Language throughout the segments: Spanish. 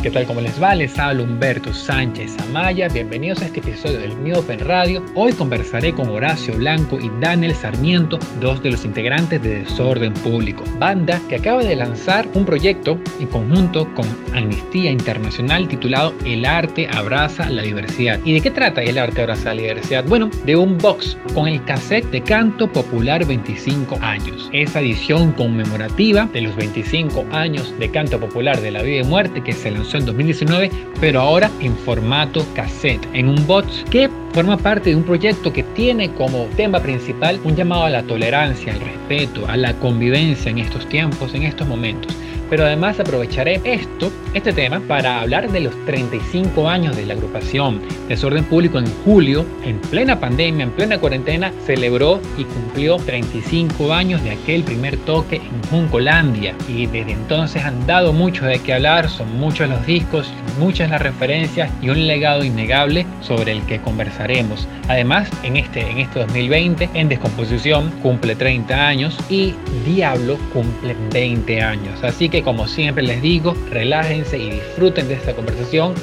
¿Qué tal? ¿Cómo les va? Les habla Humberto Sánchez Amaya. Bienvenidos a este episodio del New Open Radio. Hoy conversaré con Horacio Blanco y Daniel Sarmiento, dos de los integrantes de Desorden Público, banda que acaba de lanzar un proyecto en conjunto con Amnistía Internacional titulado El arte abraza la diversidad. ¿Y de qué trata El arte abraza la diversidad? Bueno, de un box con el cassette de Canto Popular 25 años. Esa edición conmemorativa de los 25 años de Canto Popular de la Vida y Muerte que se lanzó en 2019, pero ahora en formato cassette, en un box que forma parte de un proyecto que tiene como tema principal un llamado a la tolerancia, al respeto, a la convivencia en estos tiempos, en estos momentos. Pero además aprovecharé esto, este tema, para hablar de los 35 años de la agrupación Desorden Público en julio, en plena pandemia, en plena cuarentena, celebró y cumplió 35 años de aquel primer toque en Juncolandia. Y desde entonces han dado mucho de qué hablar, son muchos los discos, muchas las referencias y un legado innegable sobre el que conversaremos. Además, en este, en este 2020, en Descomposición cumple 30 años y Diablo cumple 20 años. Así que como siempre les digo, relájense y disfruten de esta conversación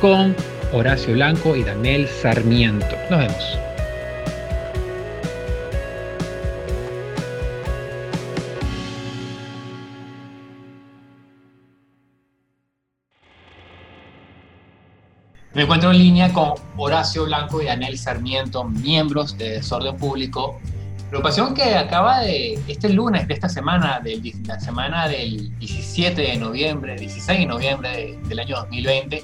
con Horacio Blanco y Daniel Sarmiento. Nos vemos. Me encuentro en línea con Horacio Blanco y Daniel Sarmiento, miembros de Desorden Público, Preocupación que acaba de, este lunes de esta semana, de la semana del 17 de noviembre, 16 de noviembre del año 2020,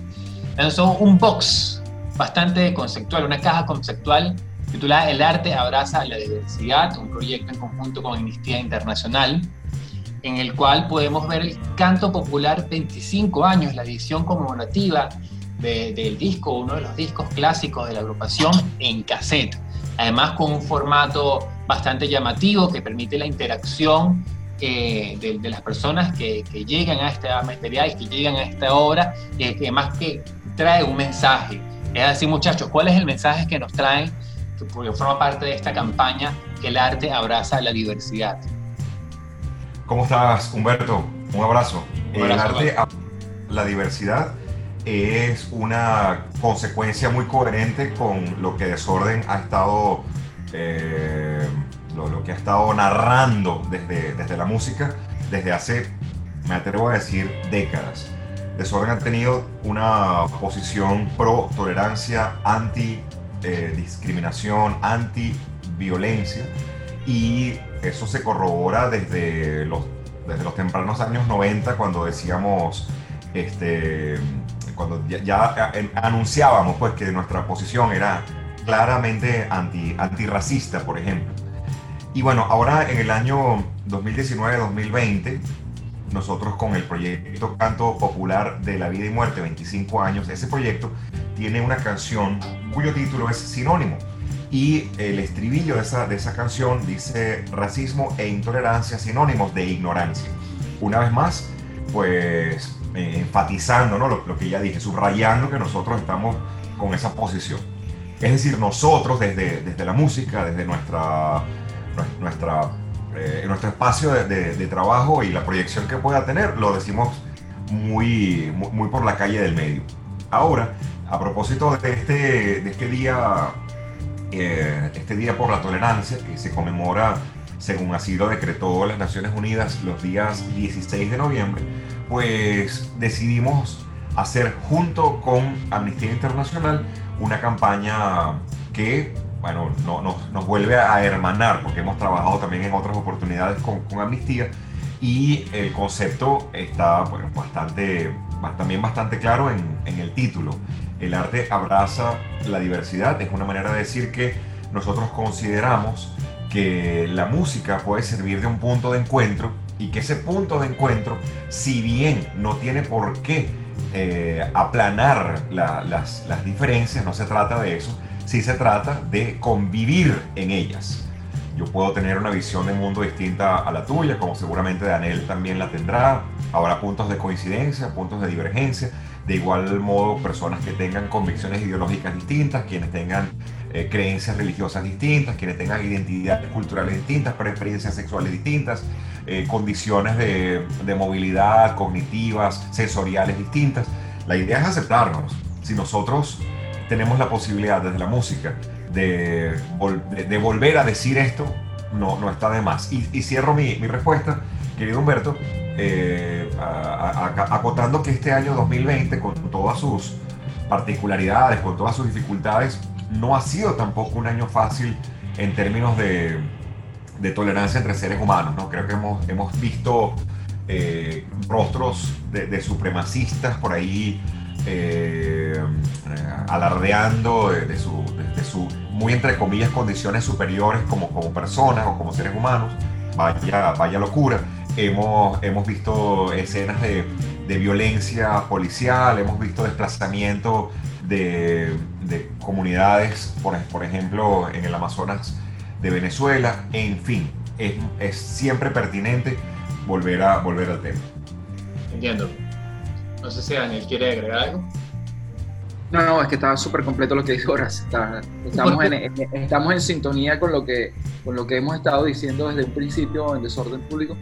lanzó un box bastante conceptual, una caja conceptual titulada El arte abraza la diversidad, un proyecto en conjunto con Amnistía Internacional, en el cual podemos ver el canto popular 25 años, la edición conmemorativa del disco, uno de los discos clásicos de la agrupación en cassette además con un formato bastante llamativo que permite la interacción eh, de, las personas que, llegan a este material, que llegan a esta obra, y que más que trae un mensaje. Es así, muchachos, ¿cuál es el mensaje que nos traen? Que forma parte de esta campaña que el arte abraza la diversidad. ¿Cómo estás, Humberto? Un abrazo. el arte abraza la diversidad es una consecuencia muy coherente con lo que Desorden ha estado, eh, lo, que ha estado narrando desde, desde la música desde hace, me atrevo a decir, décadas. Desorden ha tenido una posición pro tolerancia, anti eh, discriminación, anti violencia y eso se corrobora desde los, desde los tempranos años 90 cuando decíamos este, cuando ya, anunciábamos pues que nuestra posición era claramente anti, antirracista, por ejemplo. Y bueno, ahora en el año 2019-2020, nosotros con el proyecto Canto Popular de la Vida y Muerte, 25 años, ese proyecto tiene una canción cuyo título es Sinónimo. Y el estribillo de esa, de esa canción dice racismo e intolerancia sinónimos de ignorancia. Una vez más, pues eh, enfatizando ¿no? lo, que ya dije, subrayando que nosotros estamos con esa posición. Es decir, nosotros desde, desde la música, desde nuestra, nuestra, eh, nuestro espacio de, trabajo y la proyección que pueda tener, lo decimos muy, muy, por la calle del medio. Ahora, a propósito de este, de este día, eh, este día por la tolerancia que se conmemora, según así lo decretó las Naciones Unidas, los días 16 de noviembre, pues decidimos hacer junto con Amnistía Internacional una campaña que, bueno, no, nos vuelve a hermanar, porque hemos trabajado también en otras oportunidades con, con Amnistía y el concepto está bueno, bastante, también bastante claro en, en el título. El arte abraza la diversidad, es una manera de decir que nosotros consideramos que la música puede servir de un punto de encuentro y que ese punto de encuentro, si bien no tiene por qué eh, aplanar las, las diferencias, no se trata de eso, sí se trata de convivir en ellas. Yo puedo tener una visión de mundo distinta a la tuya, como seguramente Daniel también la tendrá. Habrá puntos de coincidencia, puntos de divergencia. De igual modo, personas que tengan convicciones ideológicas distintas, quienes tengan eh, creencias religiosas distintas, quienes tengan identidades culturales distintas, preferencias sexuales distintas, eh, condiciones de, movilidad cognitivas, sensoriales distintas. La idea es aceptarnos. Si nosotros tenemos la posibilidad desde la música de, de, volver a decir esto, no, no está de más. Y, cierro mi, mi, respuesta, querido Humberto, eh, acotando que este año 2020, con todas sus particularidades, con todas sus dificultades, no ha sido tampoco un año fácil en términos de, de tolerancia entre seres humanos. ¿no? Creo que hemos, hemos visto eh, rostros de, supremacistas por ahí eh, alardeando de, de, su, muy entre comillas, condiciones superiores como, como personas o como seres humanos. Vaya, vaya locura. Hemos, hemos visto escenas de, de violencia policial, hemos visto desplazamiento de, de comunidades, por, por, ejemplo, en el Amazonas de Venezuela, en fin, es, es siempre pertinente volver, a, volver al tema. Entiendo. No sé si Daniel quiere agregar algo. No, no, es que estaba súper completo lo que dijo estamos, en, estamos en sintonía con lo, que, con lo que hemos estado diciendo desde un principio en Desorden Público.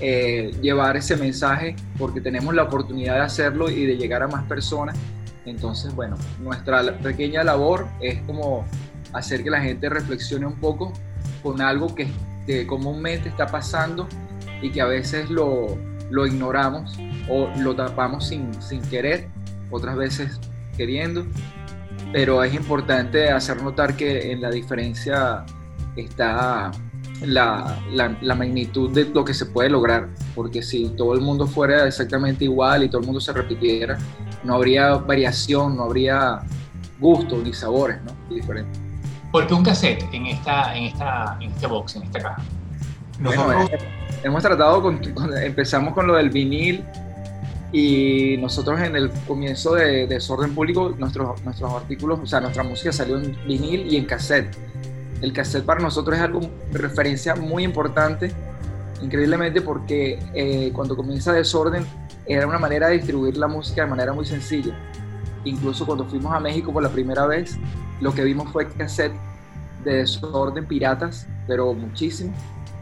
Eh, llevar ese mensaje porque tenemos la oportunidad de hacerlo y de llegar a más personas. Entonces, bueno, nuestra pequeña labor es como hacer que la gente reflexione un poco con algo que, comúnmente está pasando y que a veces lo, ignoramos o lo tapamos sin, querer, otras veces queriendo, pero es importante hacer notar que en la diferencia está la, magnitud de lo que se puede lograr, porque si todo el mundo fuera exactamente igual y todo el mundo se repitiera, no habría variación, no habría gustos ni sabores diferentes. ¿Por qué un cassette en esta, en esta, en este box, en esta caja? Bueno, hemos tratado con, empezamos con lo del vinil y nosotros en el comienzo de, Desorden Público, nuestros, nuestros artículos, o sea, nuestra música salió en vinil y en cassette. El cassette para nosotros es algo de referencia muy importante, increíblemente porque eh, cuando comienza Desorden era una manera de distribuir la música de manera muy sencilla. Incluso cuando fuimos a México por la primera vez, lo que vimos fue cassette de Desorden piratas, pero muchísimo,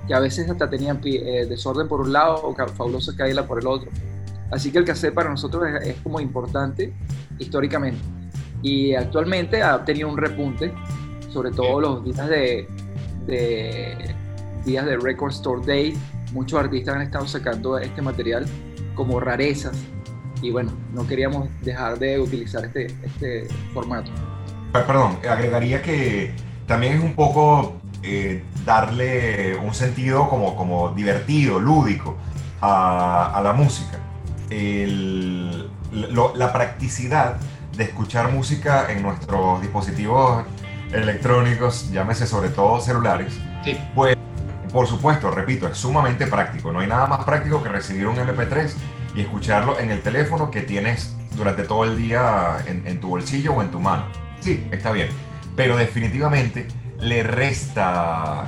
que a veces hasta tenían eh, Desorden por un lado o Fabulosa Kaila por el otro Así que el cassette para nosotros es, como importante históricamente. Y actualmente ha tenido un repunte, sobre todo los días de, días de Record Store Day. Muchos artistas han estado sacando este material como rarezas. Y bueno, no queríamos dejar de utilizar este, este formato. Perdón, agregaría que también es un poco eh, darle un sentido como, como divertido, lúdico a, a la música la practicidad de escuchar música en nuestros dispositivos electrónicos, llámese sobre todo celulares, pues por supuesto, repito, es sumamente práctico. No hay nada más práctico que recibir un MP3 y escucharlo en el teléfono que tienes durante todo el día en, tu bolsillo o en tu mano. Sí, está bien. Pero definitivamente le resta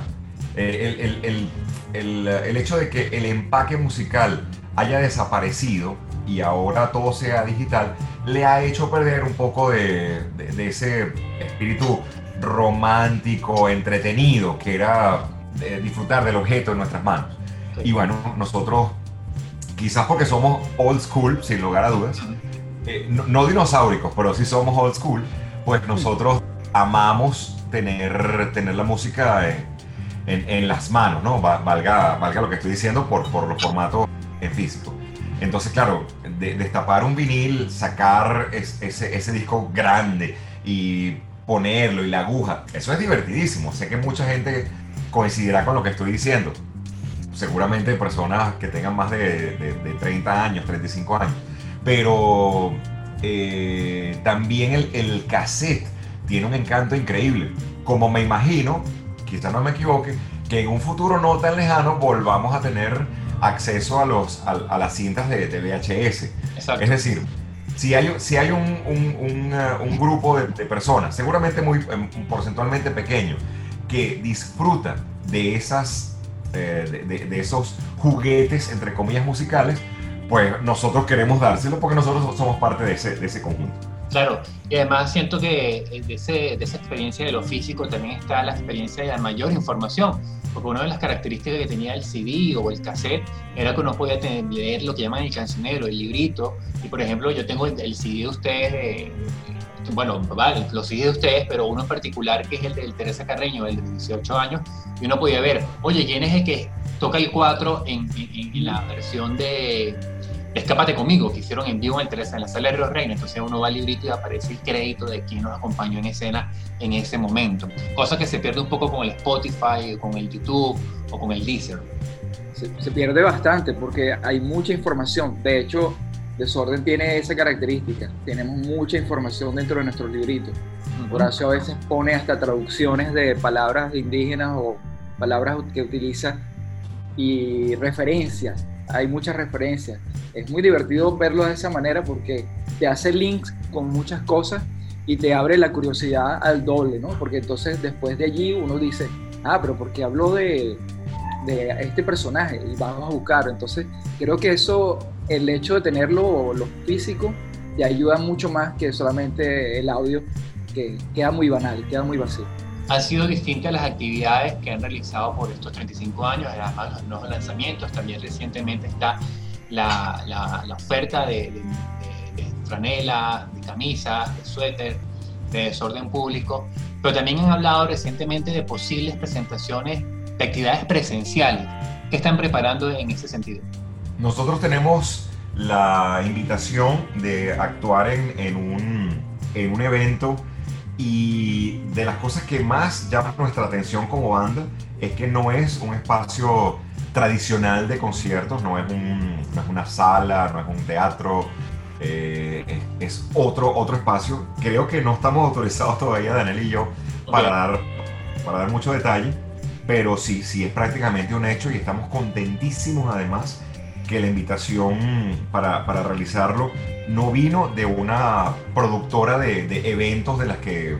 eh, el, el hecho de que el empaque musical haya desaparecido y ahora todo sea digital, le ha hecho perder un poco de, ese espíritu romántico, entretenido, que era disfrutar del objeto en nuestras manos. Y bueno, nosotros, quizás porque somos old school, sin lugar a dudas, eh, no, dinosauricos, pero sí somos old school, pues nosotros amamos tener, tener la música en, las manos, ¿no? Valga, valga lo que estoy diciendo por, por los formatos en físico. Entonces, claro, destapar un vinil, sacar ese, ese disco grande y ponerlo y la aguja, eso es divertidísimo. Sé que mucha gente coincidirá con lo que estoy diciendo. Seguramente personas que tengan más de, de, 30 años, 35 años. Pero eh, también el, el cassette tiene un encanto increíble. Como me imagino, quizás no me equivoque, que en un futuro no tan lejano volvamos a tener acceso a, los, a, las cintas de, VHS. Es decir, si hay, si hay un, un, un, grupo de, personas, seguramente muy em, porcentualmente pequeño, que disfruta de, esas, eh, de, de, esos juguetes, entre comillas, musicales, pues nosotros queremos dárselo porque nosotros somos parte de ese, de ese conjunto. Claro, y además siento que eh, de, ese, de esa experiencia de lo físico también está la experiencia de la mayor información, porque una de las características que tenía el CD o el cassette era que uno podía leer lo que llaman el cancionero, el librito, y por ejemplo yo tengo el, CD de ustedes, bueno, los CD de ustedes, pero uno en particular que es el de Teresa Carreño, el de 18 años, y uno podía ver, oye, ¿quién es el que toca el 4 en, la versión de Escápate conmigo, que hicieron en vivo en, en la sala de Río Reina. Entonces uno va al librito y aparece el crédito de quien nos acompañó en escena en ese momento. Cosa que se pierde un poco con el Spotify, con el YouTube o con el Deezer. Se, pierde bastante porque hay mucha información. De hecho, Desorden tiene esa característica. Tenemos mucha información dentro de nuestros libritos. Horacio a veces pone hasta traducciones de palabras indígenas o palabras que utiliza y referencias hay muchas referencias. Es muy divertido verlo de esa manera porque te hace links con muchas cosas y te abre la curiosidad al doble, ¿no? Porque entonces después de allí uno dice, ah, pero porque habló de, de este personaje y vamos a buscar. Entonces creo que eso, el hecho de tenerlo, lo físico, te ayuda mucho más que solamente el audio, que queda muy banal, queda muy vacío han sido distintas las actividades que han realizado por estos 35 años, además los nuevos lanzamientos, también recientemente está la, oferta de, de, de, franelas, de camisas, de suéter, de desorden público, pero también han hablado recientemente de posibles presentaciones de actividades presenciales. ¿Qué están preparando en ese sentido? Nosotros tenemos la invitación de actuar en, en, un, en un evento y de las cosas que más llaman nuestra atención como banda es que no es un espacio tradicional de conciertos, no es, una sala, no es un teatro, eh, es, otro, otro espacio. Creo que no estamos autorizados todavía, Daniel y yo, para, dar, para dar mucho detalle, pero sí, sí es prácticamente un hecho y estamos contentísimos además que la invitación para, para realizarlo no vino de una productora de, de, eventos de las que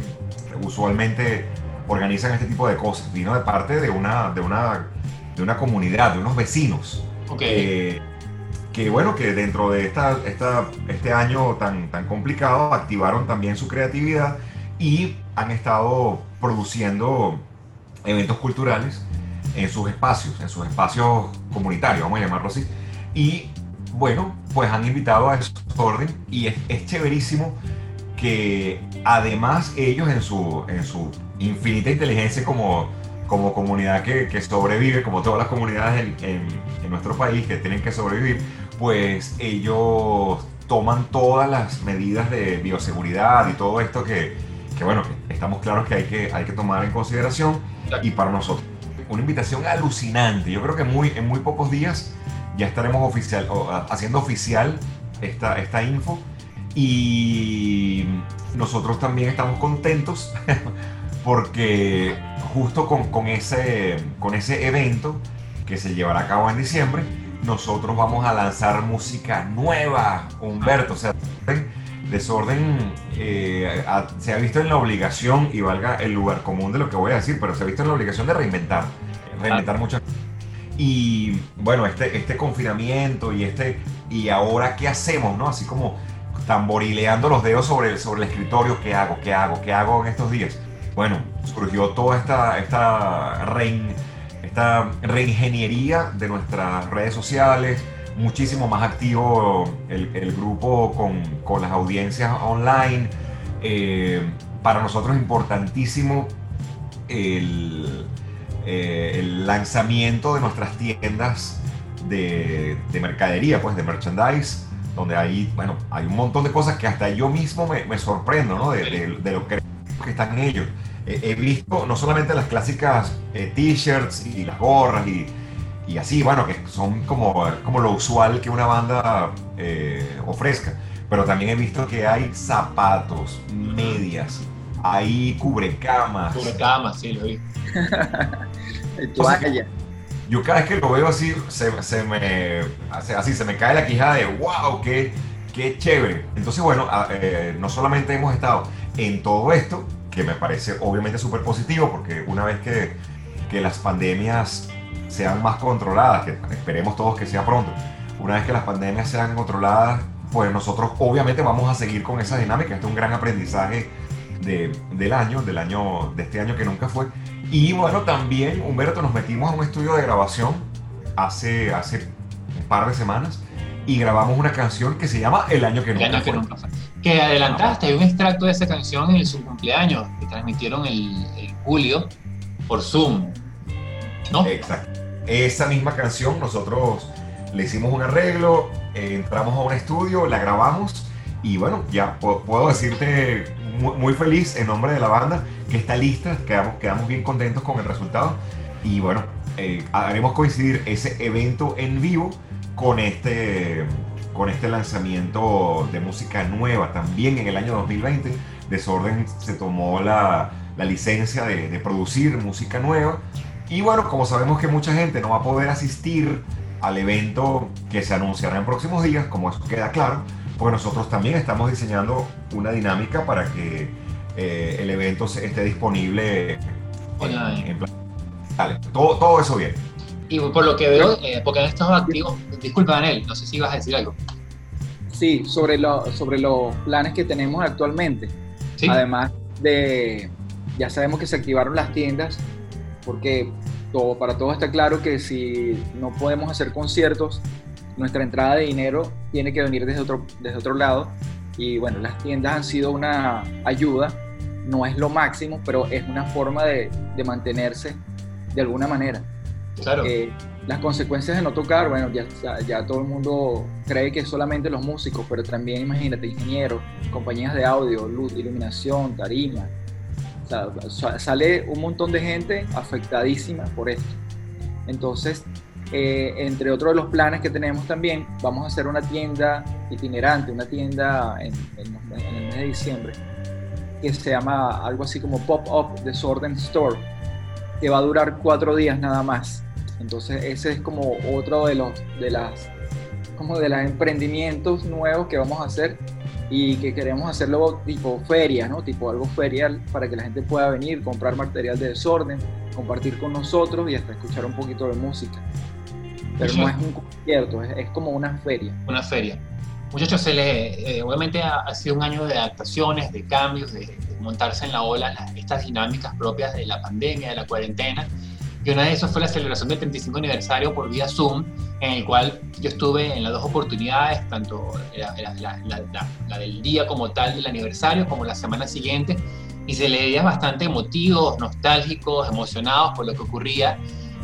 usualmente organizan este tipo de cosas, vino de parte de una, de una, de una comunidad, de unos vecinos. Okay. que bueno, que dentro de esta, esta, este año tan, tan complicado activaron también su creatividad y han estado produciendo eventos culturales en sus espacios, en sus espacios comunitarios, vamos a llamarlo así. Y bueno, pues han invitado a orden y es, chéverísimo que además ellos en su, en su infinita inteligencia como, como comunidad que, sobrevive, como todas las comunidades en, nuestro país que tienen que sobrevivir, pues ellos toman todas las medidas de bioseguridad y todo esto que, que bueno, estamos claros que hay, que hay que tomar en consideración y para nosotros una invitación alucinante. Yo creo que muy, en muy pocos días ya estaremos oficial, haciendo oficial esta, esta info. Y nosotros también estamos contentos porque justo con, con, ese, con ese evento que se llevará a cabo en diciembre, nosotros vamos a lanzar música nueva, Humberto. O sea, Desorden eh, se ha visto en la obligación, y valga el lugar común de lo que voy a decir, pero se ha visto en la obligación de reinventar, reinventar muchas cosas y bueno, este, este confinamiento y este, y ahora qué hacemos, ¿no? Así como tamborileando los dedos sobre, sobre el escritorio, ¿qué hago? ¿Qué hago? ¿Qué hago en estos días? Bueno, surgió toda esta, esta, esta reingeniería de nuestras redes sociales, muchísimo más activo el, el grupo con, con, las audiencias online. Eh, para nosotros importantísimo el, eh, el lanzamiento de nuestras tiendas de, mercadería, pues de merchandise, donde hay, bueno, hay un montón de cosas que hasta yo mismo me, sorprendo, ¿no? De, lo que, están ellos. he visto no solamente las clásicas eh, t-shirts y las gorras y, y, así, bueno, que son como, como lo usual que una banda eh, ofrezca, pero también he visto que hay zapatos, medias, hay cubrecamas. Cubrecamas, sí, lo vi. yo cada vez que lo veo así, se, me, así, se me cae la quijada de wow, qué, qué chévere. Entonces, bueno, eh, no solamente hemos estado en todo esto, que me parece obviamente súper positivo, porque una vez que, que las pandemias sean más controladas, que esperemos todos que sea pronto, una vez que las pandemias sean controladas, pues nosotros obviamente vamos a seguir con esa dinámica. Este es un gran aprendizaje de, del año, del año, de este año que nunca fue. Y bueno, también, Humberto, nos metimos a un estudio de grabación hace, hace un par de semanas y grabamos una canción que se llama El año que nunca, fue. que adelantaste, hay un extracto de esa canción en su cumpleaños que transmitieron el, el julio por Zoom. ¿No? Exacto. Esa misma canción nosotros le hicimos un arreglo, eh, entramos a un estudio, la grabamos y bueno, ya puedo decirte muy, feliz en nombre de la banda que está lista, quedamos, quedamos bien contentos con el resultado y bueno, eh, haremos coincidir ese evento en vivo con este, con este lanzamiento de música nueva también en el año 2020. Desorden se tomó la, la licencia de, de, producir música nueva y bueno, como sabemos que mucha gente no va a poder asistir al evento que se anunciará en próximos días, como eso queda claro, pues nosotros también estamos diseñando una dinámica para que eh, el evento esté disponible en, plan. Dale, todo, todo eso bien. Y por lo que veo, eh, porque en estos activos, disculpa Daniel, no sé si ibas a decir algo. Sí, sobre, lo, sobre los planes que tenemos actualmente. Además de, ya sabemos que se activaron las tiendas, porque todo, para todos está claro que si no podemos hacer conciertos, nuestra entrada de dinero tiene que venir desde otro, desde otro lado. Y bueno, las tiendas han sido una ayuda, no es lo máximo, pero es una forma de, de mantenerse de alguna manera. Claro. Eh, las consecuencias de no tocar, bueno, ya, ya todo el mundo cree que es solamente los músicos, pero también imagínate, ingenieros, compañías de audio, luz, iluminación, tarima. O sea, sale un montón de gente afectadísima por esto. Entonces, eh, entre otros de los planes que tenemos también, vamos a hacer una tienda itinerante, una tienda en, el mes de diciembre, que se llama algo así como Pop-Up Desorden Store, que va a durar cuatro días nada más. Entonces ese es como otro de los de las como de los emprendimientos nuevos que vamos a hacer y que queremos hacerlo tipo feria, ¿no? Tipo algo ferial para que la gente pueda venir, comprar material de desorden, compartir con nosotros y hasta escuchar un poquito de música pero no es un concierto, es, como una feria. Una feria. Muchachos, se le, eh, obviamente ha, sido un año de adaptaciones, de cambios, de, montarse en la ola, estas dinámicas propias de la pandemia, de la cuarentena. Y una de esas fue la celebración del 35 aniversario por vía Zoom, en el cual yo estuve en las dos oportunidades, tanto la, la, del día como tal del aniversario, como la semana siguiente, y se le veía bastante emotivos, nostálgicos, emocionados por lo que ocurría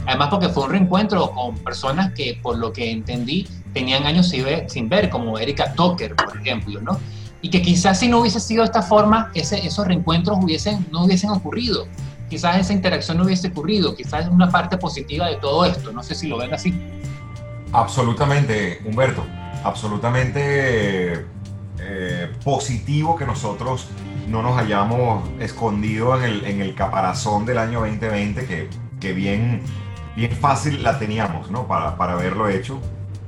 Además porque fue un reencuentro con personas que, por lo que entendí, tenían años sin ver, como Erika Tucker, por ejemplo, ¿no? Y que quizás si no hubiese sido de esta forma, esos reencuentros hubiesen, no hubiesen ocurrido. Quizás esa interacción no hubiese ocurrido. Quizás es una parte positiva de todo esto. No sé si lo ven así. Absolutamente, Humberto. Absolutamente eh, positivo que nosotros no nos hayamos escondido en el, en el caparazón del año 2020, que, que bien bien fácil la teníamos, ¿no? Para, para haberlo hecho.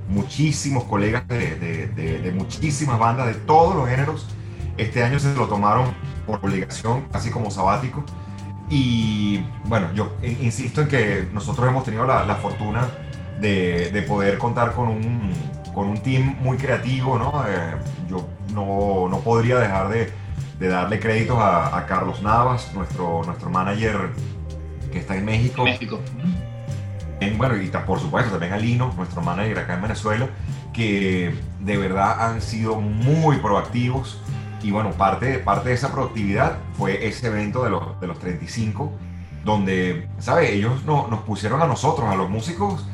Muchísimos colegas de, de, muchísimas bandas de todos los géneros este año se lo tomaron por obligación, casi como sabático. Y bueno, yo insisto en que nosotros hemos tenido la, la fortuna de, de, poder contar con un, con un team muy creativo, ¿no? Eh, yo no, no, podría dejar de, de darle créditos a, Carlos Navas, nuestro, nuestro manager que está en. México bueno, y por supuesto también a Lino, nuestro manager acá en Venezuela, que de verdad han sido muy proactivos. Y bueno, parte, parte de esa proactividad fue ese evento de los, de los 35, donde, ¿sabes? Ellos no, nos pusieron a nosotros, a los músicos,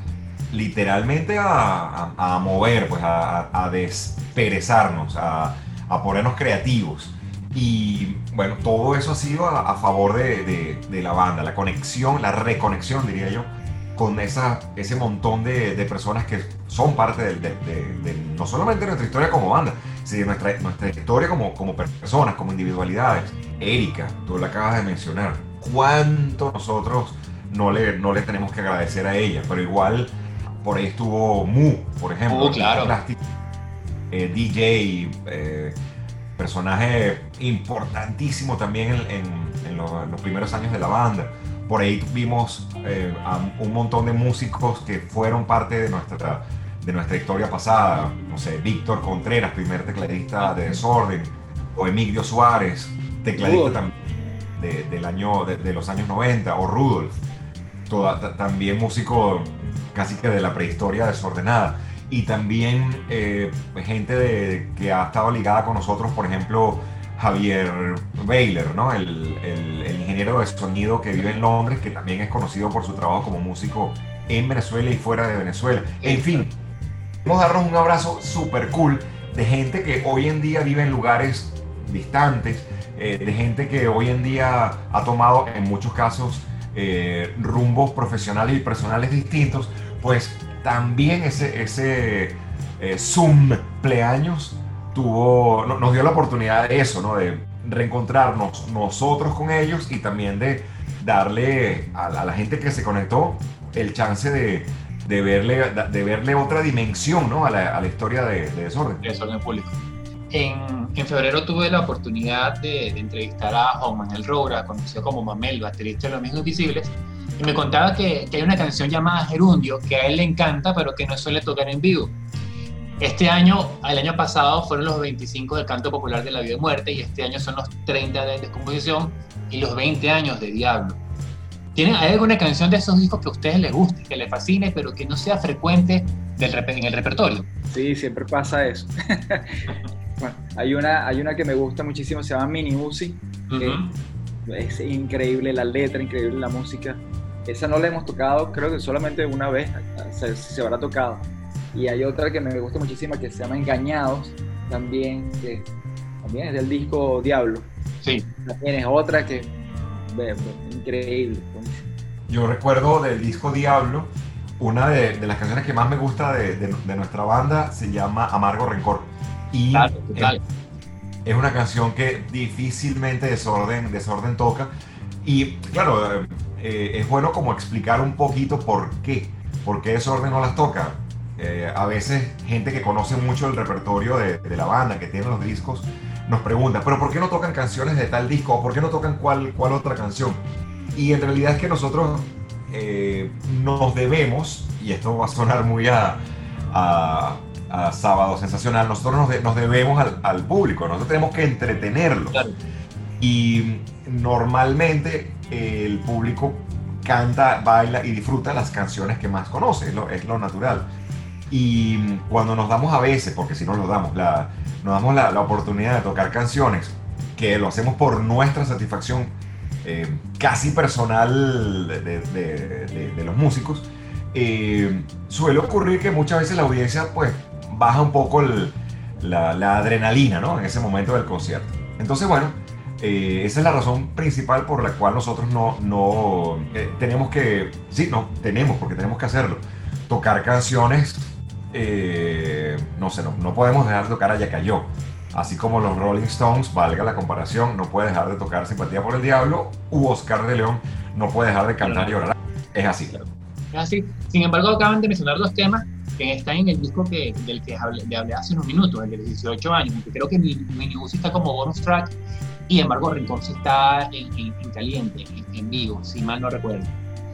literalmente a, a, mover, pues a, a desperezarnos, a, a, ponernos creativos. Y bueno, todo eso ha sido a, favor de, de, de, la banda, la conexión, la reconexión, diría yo, con esa, ese montón de, de personas que son parte de, de, no solamente de nuestra historia como banda, sino de nuestra, nuestra historia como, como personas, como individualidades. Erika, tú la acabas de mencionar. ¿Cuánto nosotros no le, no le tenemos que agradecer a ella? Pero igual, por ahí estuvo Mu, por ejemplo. Oh, claro. Eh, DJ, eh, personaje importantísimo también en, en, los primeros años de la banda por ahí vimos eh, a un montón de músicos que fueron parte de nuestra, de nuestra historia pasada, no sé, Víctor Contreras, primer tecladista de Desorden, o Emilio Suárez, tecladista también de, del año, de, los años 90, o Rudolf, toda, también músico casi que de la prehistoria desordenada. Y también eh, gente de, que ha estado ligada con nosotros, por ejemplo, Javier Baylor, ¿no? El, el, ingeniero de sonido que vive en Londres, que también es conocido por su trabajo como músico en Venezuela y fuera de Venezuela. En fin, vamos a darnos un abrazo súper cool de gente que hoy en día vive en lugares distantes, eh, de gente que hoy en día ha tomado en muchos casos eh, rumbos profesionales y personales distintos, pues también ese, ese eh, Zoom pleaños tuvo, nos dio la oportunidad de eso, ¿no? de reencontrarnos nosotros con ellos y también de darle a, la gente que se conectó el chance de, de verle, de verle otra dimensión ¿no? a, la, a la historia de, de Desorden. Desorden Público. En, en, febrero tuve la oportunidad de, de entrevistar a Juan Manuel Roura, conocido como Mamel, baterista de Los Mismos Visibles, y me contaba que, que, hay una canción llamada Gerundio que a él le encanta, pero que no suele tocar en vivo. Este año, el año pasado fueron los 25 del canto popular de la vida y muerte, y este año son los 30 de descomposición y los 20 años de Diablo. ¿Tienen, ¿Hay alguna canción de esos discos que a ustedes les guste, que les fascine, pero que no sea frecuente del, en el repertorio? Sí, siempre pasa eso. Bueno, hay una, hay una que me gusta muchísimo, se llama Mini Uzi. Es increíble la letra, increíble la música. Esa no la hemos tocado, creo que solamente una vez se, se habrá tocado. Y hay otra que me gusta muchísimo que se llama Engañados, también, que también es del disco Diablo. Sí. También es otra que increíble. Yo recuerdo del disco Diablo, una de, de las canciones que más me gusta de, de, de nuestra banda se llama Amargo Rencor y es, una canción que difícilmente desorden, desorden toca. Y claro, eh, es bueno como explicar un poquito por qué, por qué desorden no las toca. Eh, a veces gente que conoce mucho el repertorio de, de, la banda, que tiene los discos, nos pregunta, pero ¿por qué no tocan canciones de tal disco? ¿O por qué no tocan cuál, cuál otra canción? Y en realidad es que nosotros eh, nos debemos, y esto va a sonar muy a, a, a Sábado Sensacional, nosotros nos, nos debemos al, al, público, nosotros tenemos que entretenerlo. Claro. Y normalmente eh, el público canta, baila y disfruta las canciones que más conoce, es lo, es lo natural. Y cuando nos damos a veces, porque si no nos damos, la, nos damos la, la, oportunidad de tocar canciones que lo hacemos por nuestra satisfacción eh, casi personal de, de, de, de los músicos, eh, suele ocurrir que muchas veces la audiencia pues baja un poco el, la, la, adrenalina, ¿no? En ese momento del concierto. Entonces, bueno, eh, esa es la razón principal por la cual nosotros no, no eh, tenemos que, sí, no, tenemos, porque tenemos que hacerlo, tocar canciones, eh, no sé, no, no, podemos dejar de tocar a Yacayó. Así como los Rolling Stones, valga la comparación, no puede dejar de tocar Simpatía por el Diablo, u Oscar de León no puede dejar de cantar y llorar. Es así. Es así. Sin embargo, acaban de mencionar dos temas que está en el disco que, del que hablé, de hablé hace unos minutos, el de 18 años, porque creo que mi, mi está como bonus track y embargo Rincón sí está en, en, en caliente, en, en, vivo, si mal no recuerdo.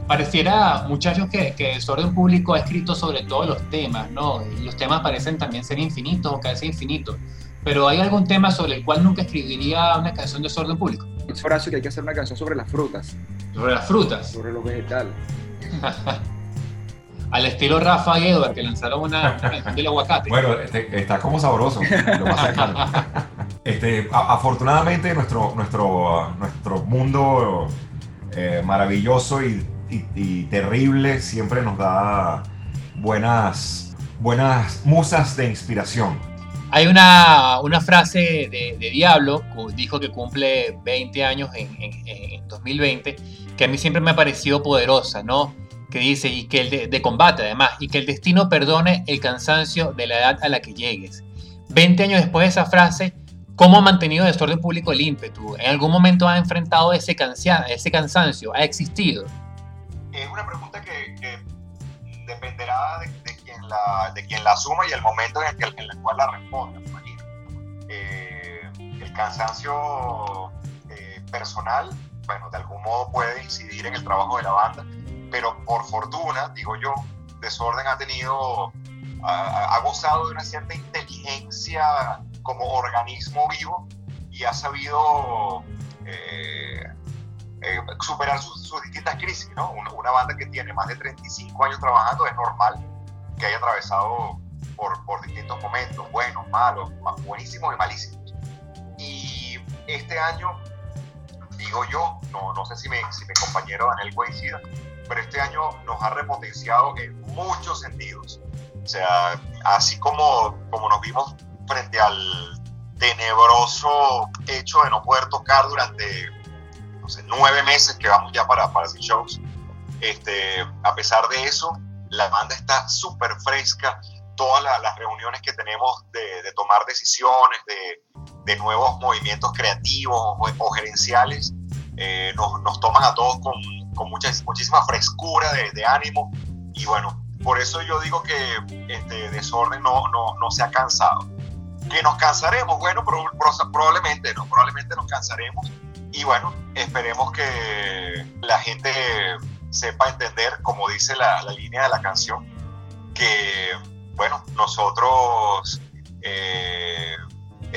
Pareciera, muchachos, que, que Desorden Público ha escrito sobre todos los temas, ¿no? Y los temas parecen también ser infinitos o casi infinitos. Pero ¿hay algún tema sobre el cual nunca escribiría una canción de Desorden Público? Es Horacio que hay que hacer una canción sobre las frutas. ¿Sobre las frutas? Sobre los vegetales. al estilo Rafa y Edward, que lanzaron una, una del aguacate. Bueno, este, está como sabroso. este, afortunadamente, nuestro, nuestro, nuestro mundo eh, maravilloso y, y, y, terrible siempre nos da buenas, buenas musas de inspiración. Hay una, una frase de, de, Diablo, dijo que cumple 20 años en, en, en 2020, que a mí siempre me ha parecido poderosa, ¿no? que dice, y que el de, de, combate además, y que el destino perdone el cansancio de la edad a la que llegues. 20 años después de esa frase, ¿cómo ha mantenido desorden público el ímpetu? ¿En algún momento ha enfrentado ese, cansia, ese cansancio? ¿Ha existido? Es una pregunta que, dependerá de, de, quien la, de asuma y el momento en el, en el cual la responda. Eh, el cansancio eh, personal, bueno, de algún modo puede incidir en el trabajo de la banda, pero por fortuna, digo yo, Desorden ha tenido ha, gozado de una cierta inteligencia como organismo vivo y ha sabido eh, eh, superar sus, distintas crisis. ¿no? Una, banda que tiene más de 35 años trabajando es normal que haya atravesado por, por distintos momentos, buenos, malos, buenísimos y malísimos. Y este año, digo yo, no, no sé si, mi si mi compañero Daniel coincida, pero este año nos ha repotenciado en muchos sentidos. O sea, así como, como nos vimos frente al tenebroso hecho de no poder tocar durante nueve meses que vamos ya para, para hacer shows, este, a pesar de eso, la banda está súper fresca. Todas las reuniones que tenemos de, tomar decisiones, de, de, nuevos movimientos creativos o, gerenciales, eh, nos, nos, toman a todos con, con mucha, muchísima frescura de, ánimo. Y bueno, por eso yo digo que este desorden no, no, no se ha cansado. Que nos cansaremos, bueno, probablemente, ¿no? Probablemente nos cansaremos. Y bueno, esperemos que la gente sepa entender, como dice la, la línea de la canción, que, bueno, nosotros eh,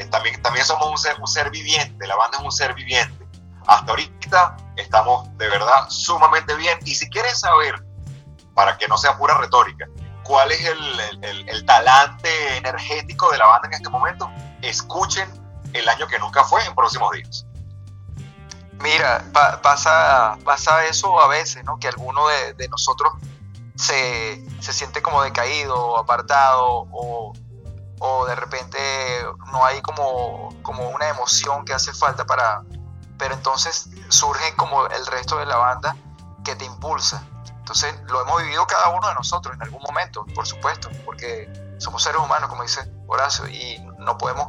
también, también somos un ser, un ser viviente, la banda es un ser viviente. Hasta ahorita estamos de verdad sumamente bien. Y si quieres saber para que no sea pura retórica. ¿Cuál es el, talante energético de la banda en este momento? Escuchen el año que nunca fue en próximos días. Mira, pasa, pasa eso a veces, ¿no? Que alguno de, nosotros se, siente como decaído, apartado, o, de repente no hay como, como una emoción que hace falta para... Pero entonces surge como el resto de la banda que te impulsa. Entonces, lo hemos vivido cada uno de nosotros en algún momento, por supuesto, porque somos seres humanos, como dice Horacio, y no podemos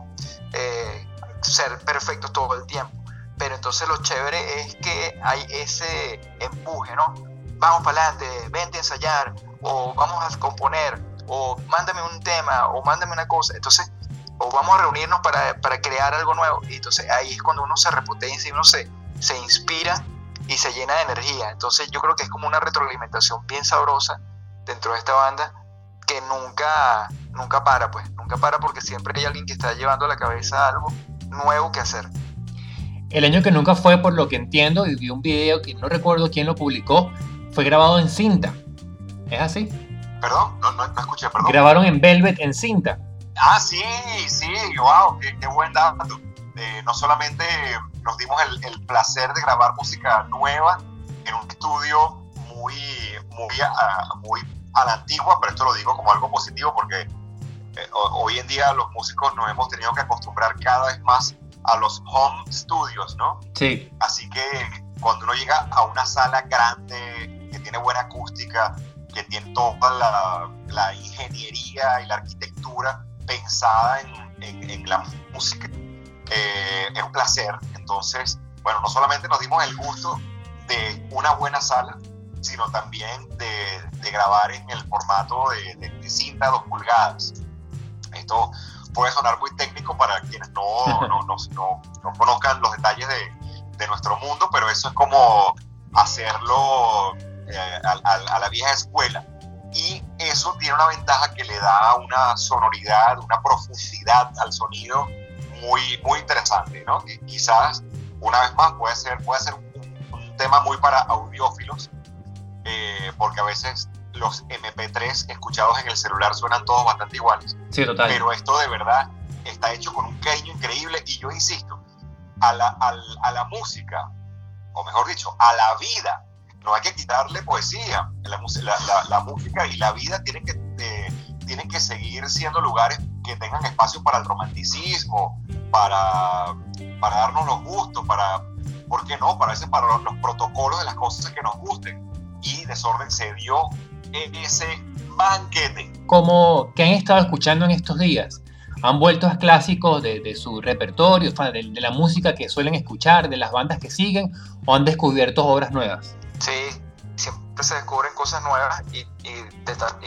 eh, ser perfectos todo el tiempo. Pero entonces lo chévere es que hay ese empuje, ¿no? Vamos para adelante, vente a ensayar, o vamos a componer, o mándame un tema, o mándame una cosa. Entonces, o vamos a reunirnos para, para crear algo nuevo. Y entonces ahí es cuando uno se repotencia y uno se, se inspira y se llena de energía. Entonces yo creo que es como una retroalimentación bien sabrosa dentro de esta banda que nunca, nunca para, pues, nunca para porque siempre hay alguien que está llevando a la cabeza algo nuevo que hacer. El año que nunca fue, por lo que entiendo, y vi un video que no recuerdo quién lo publicó, fue grabado en cinta. ¿Es así? Perdón, no, no, escuché, perdón. Grabaron en Velvet en cinta. Ah, sí, sí, wow, qué, qué buen dato. Eh, no solamente nos dimos el, placer de grabar música nueva en un estudio muy, muy, a, muy a la antigua, pero esto lo digo como algo positivo porque eh, hoy en día los músicos nos hemos tenido que acostumbrar cada vez más a los home studios, ¿no? Sí. Así que cuando uno llega a una sala grande, que tiene buena acústica, que tiene toda la, la ingeniería y la arquitectura pensada en, en, en la música, eh, es un placer. Entonces, bueno, no solamente nos dimos el gusto de una buena sala, sino también de, de grabar en el formato de, de, cinta 2 pulgadas. Esto puede sonar muy técnico para quienes no, no, no, no conozcan los detalles de, nuestro mundo, pero eso es como hacerlo eh, a, a, la vieja escuela. Y eso tiene una ventaja que le da una sonoridad, una profundidad al sonido muy, muy interesante, ¿no? Y quizás, una vez más, puede ser, puede ser un, tema muy para audiófilos, eh, porque a veces los MP3 escuchados en el celular suenan todos bastante iguales. Sí, total. Pero esto de verdad está hecho con un cariño increíble y yo insisto, a la, a, la música, o mejor dicho, a la vida, no hay que quitarle poesía. La, la, la música y la vida tienen que, eh, tienen que seguir siendo lugares que tengan espacio para el romanticismo, para, para darnos los gustos, para, ¿por qué no? Para, ese, para los, protocolos de las cosas que nos gusten. Y Desorden se dio ese banquete. Como que han estado escuchando en estos días, han vuelto a clásicos de, de su repertorio, de, de, la música que suelen escuchar, de las bandas que siguen, o han descubierto obras nuevas. Sí, siempre se descubren cosas nuevas y, y,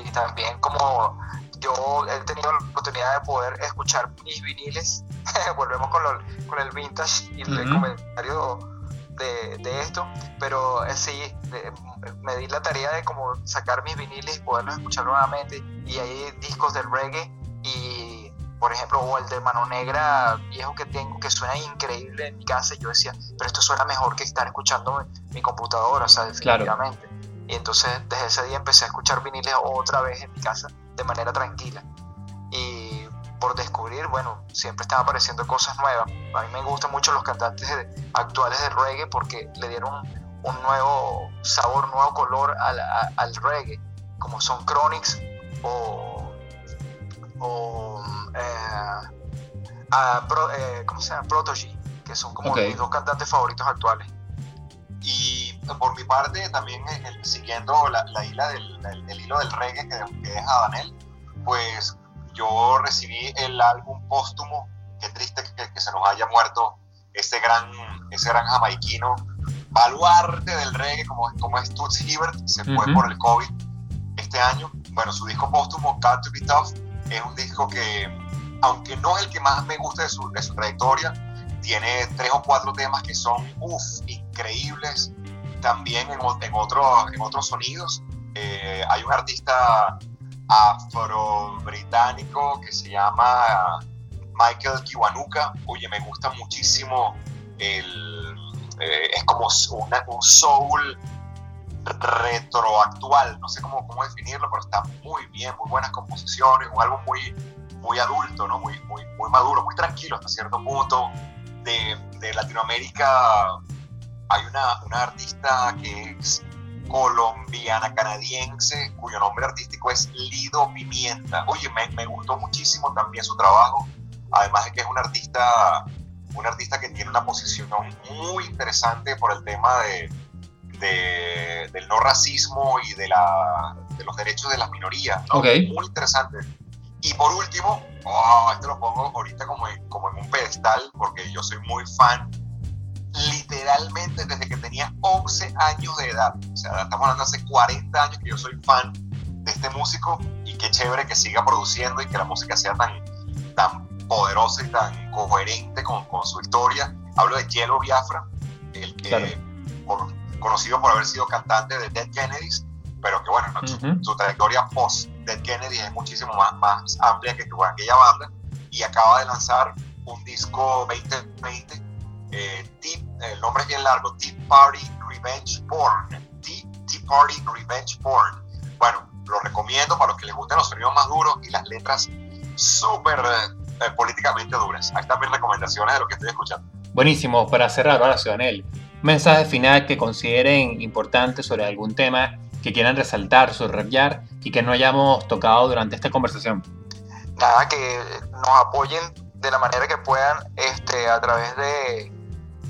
y también como yo he tenido la oportunidad de poder escuchar mis viniles. Volvemos con, con, el vintage y el comentario de, esto, pero eh, sí, me di la tarea de como sacar mis viniles y poderlos escuchar nuevamente. Y hay discos del reggae y, por ejemplo, o el de Mano Negra viejo que tengo que suena increíble en mi casa. Y yo decía, pero esto suena mejor que estar escuchando mi, computadora, o sea, definitivamente. Y entonces desde ese día empecé a escuchar viniles otra vez en mi casa de manera tranquila. Por descubrir, bueno, siempre están apareciendo cosas nuevas. A mí me gustan mucho los cantantes actuales de reggae porque le dieron un nuevo sabor, nuevo color al, al reggae, como son Chronics o, o eh, eh, ¿cómo se llama? Que son como mis dos cantantes favoritos actuales. Y por mi parte, también eh, siguiendo la, la hila del, el, hilo del reggae que, que deja Daniel, pues yo recibí el álbum póstumo, qué triste que, se nos haya muerto ese gran, ese gran jamaiquino, baluarte del reggae como, como es Toots Hibbert, se fue por el COVID este año. Bueno, su disco póstumo, Got to Be Tough, es un disco que, aunque no es el que más me gusta de su, de su trayectoria, tiene tres o cuatro temas que son, uff, increíbles, también en, en, otro, en otros sonidos. Eh, hay un artista afro-británico que se llama Michael Kiwanuka. Oye, me gusta muchísimo el... Eh, es como un soul retroactual, no sé cómo, cómo definirlo, pero está muy bien, muy buenas composiciones, un álbum muy, muy adulto, ¿no? muy, muy, muy maduro, muy tranquilo hasta cierto punto. De, de Latinoamérica hay una, una artista que es colombiana canadiense cuyo nombre artístico es Lido Pimienta. Oye, me, me, gustó muchísimo también su trabajo, además de que es un artista, un artista que tiene una posición muy interesante por el tema de, de del no racismo y de, la, de los derechos de las minorías. Muy interesante. Y por último, oh, esto lo pongo ahorita como como en un pedestal porque yo soy muy fan literalmente desde que tenía 11 años de edad. O sea, estamos hablando hace 40 años que yo soy fan de este músico y qué chévere que siga produciendo y que la música sea tan, tan poderosa y tan coherente con, con su historia. Hablo de Yellow Biafra, el que conocido por haber sido cantante de Dead Kennedys, pero que bueno, su, trayectoria post Dead Kennedys es muchísimo más, más amplia que, que aquella banda y acaba de lanzar un disco 2020 eh, el nombre es bien largo, Tea Party Revenge Porn. Tea, Party Revenge Porn. Bueno, lo recomiendo para los que les gusten los sonidos más duros y las letras súper eh, políticamente duras. Ahí están mis recomendaciones de lo que estoy escuchando. Buenísimo, para cerrar, ahora Daniel, mensaje final que consideren importante sobre algún tema que quieran resaltar, subrayar y que no hayamos tocado durante esta conversación. Nada, que nos apoyen de la manera que puedan este, a través de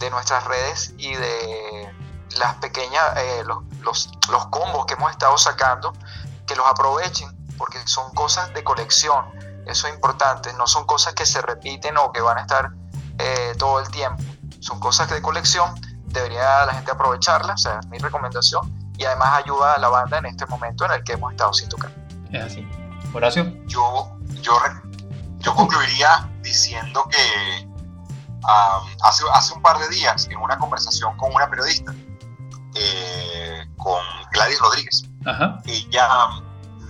de nuestras redes y de las pequeñas, eh, los, los, los, combos que hemos estado sacando, que los aprovechen, porque son cosas de colección, eso es importante, no son cosas que se repiten o que van a estar eh, todo el tiempo, son cosas de colección, debería la gente aprovecharlas, o sea, es mi recomendación, y además ayuda a la banda en este momento en el que hemos estado sin tocar. Es así. Horacio. Yo, yo, yo concluiría diciendo que hace, hace un par de días en una conversación con una periodista, eh, con Gladys Rodríguez. Ella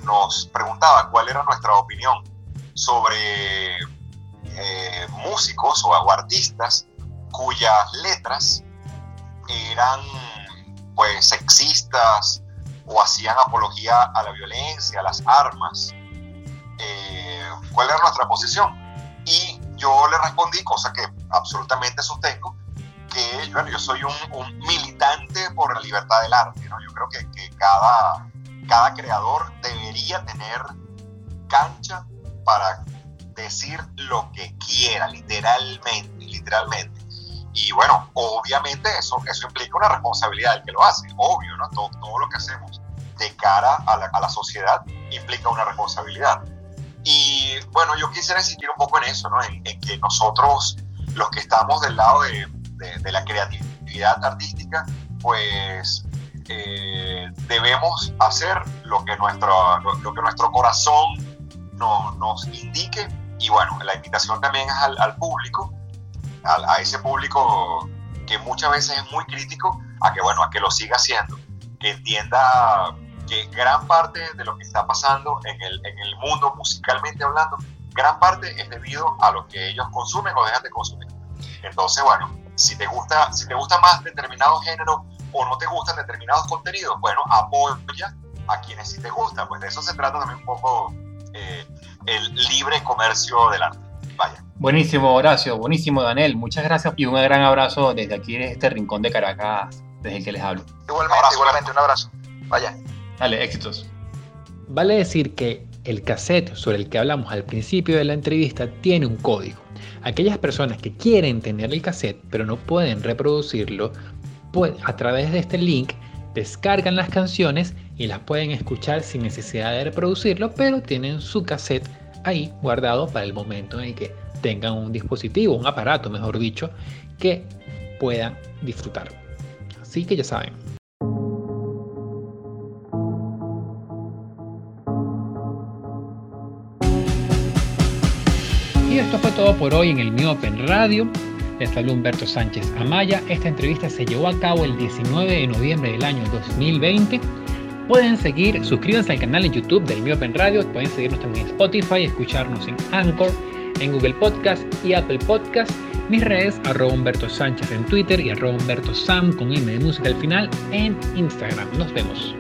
nos preguntaba cuál era nuestra opinión sobre eh, músicos o, artistas cuyas letras eran pues sexistas o hacían apología a la violencia, a las armas. Eh, ¿Cuál era nuestra posición? Y yo le respondí, cosa que absolutamente sostengo, que bueno, yo soy un, militante por la libertad del arte. ¿no? Yo creo que, que, cada, cada creador debería tener cancha para decir lo que quiera, literalmente, literalmente. Y bueno, obviamente eso, eso implica una responsabilidad del que lo hace, obvio, ¿no? Todo, todo lo que hacemos de cara a la, a la sociedad implica una responsabilidad. Y bueno, yo quisiera insistir un poco en eso, ¿no? en, que nosotros, los que estamos del lado de, de, la creatividad artística, pues eh, debemos hacer lo que nuestro, lo, que nuestro corazón no, nos indique. Y bueno, la invitación también es al, al público, a, a, ese público que muchas veces es muy crítico, a que, bueno, a que lo siga haciendo, que entienda que gran parte de lo que está pasando en el, en el mundo musicalmente hablando, gran parte es debido a lo que ellos consumen o dejan de consumir. Entonces, bueno, si te gusta, si te gusta más determinado género o no te gustan determinados contenidos, bueno, apoya a quienes sí te gustan. Pues de eso se trata también un poco eh, el libre comercio del arte. Vaya. Buenísimo, Horacio. Buenísimo, Daniel. Muchas gracias y un gran abrazo desde aquí, desde este rincón de Caracas, desde el que les hablo. Igualmente, igualmente, un abrazo. Vaya. Dale, éxitos. Vale decir que el cassette sobre el que hablamos al principio de la entrevista tiene un código. Aquellas personas que quieren tener el cassette pero no pueden reproducirlo, pues a través de este link descargan las canciones y las pueden escuchar sin necesidad de reproducirlo, pero tienen su cassette ahí guardado para el momento en el que tengan un dispositivo, un aparato, mejor dicho, que puedan disfrutar. Así que ya saben. Esto fue todo por hoy en el Mi Open Radio. Les habló Humberto Sánchez Amaya. Esta entrevista se llevó a cabo el 19 de noviembre del año 2020. Pueden seguir, suscríbanse al canal en YouTube del Mi Open Radio. Pueden seguirnos también en Spotify, escucharnos en Anchor, en Google Podcast y Apple Podcast. Mis redes, arroba Humberto Sánchez en Twitter y arroba Humberto Sam con M de música al final en Instagram. Nos vemos.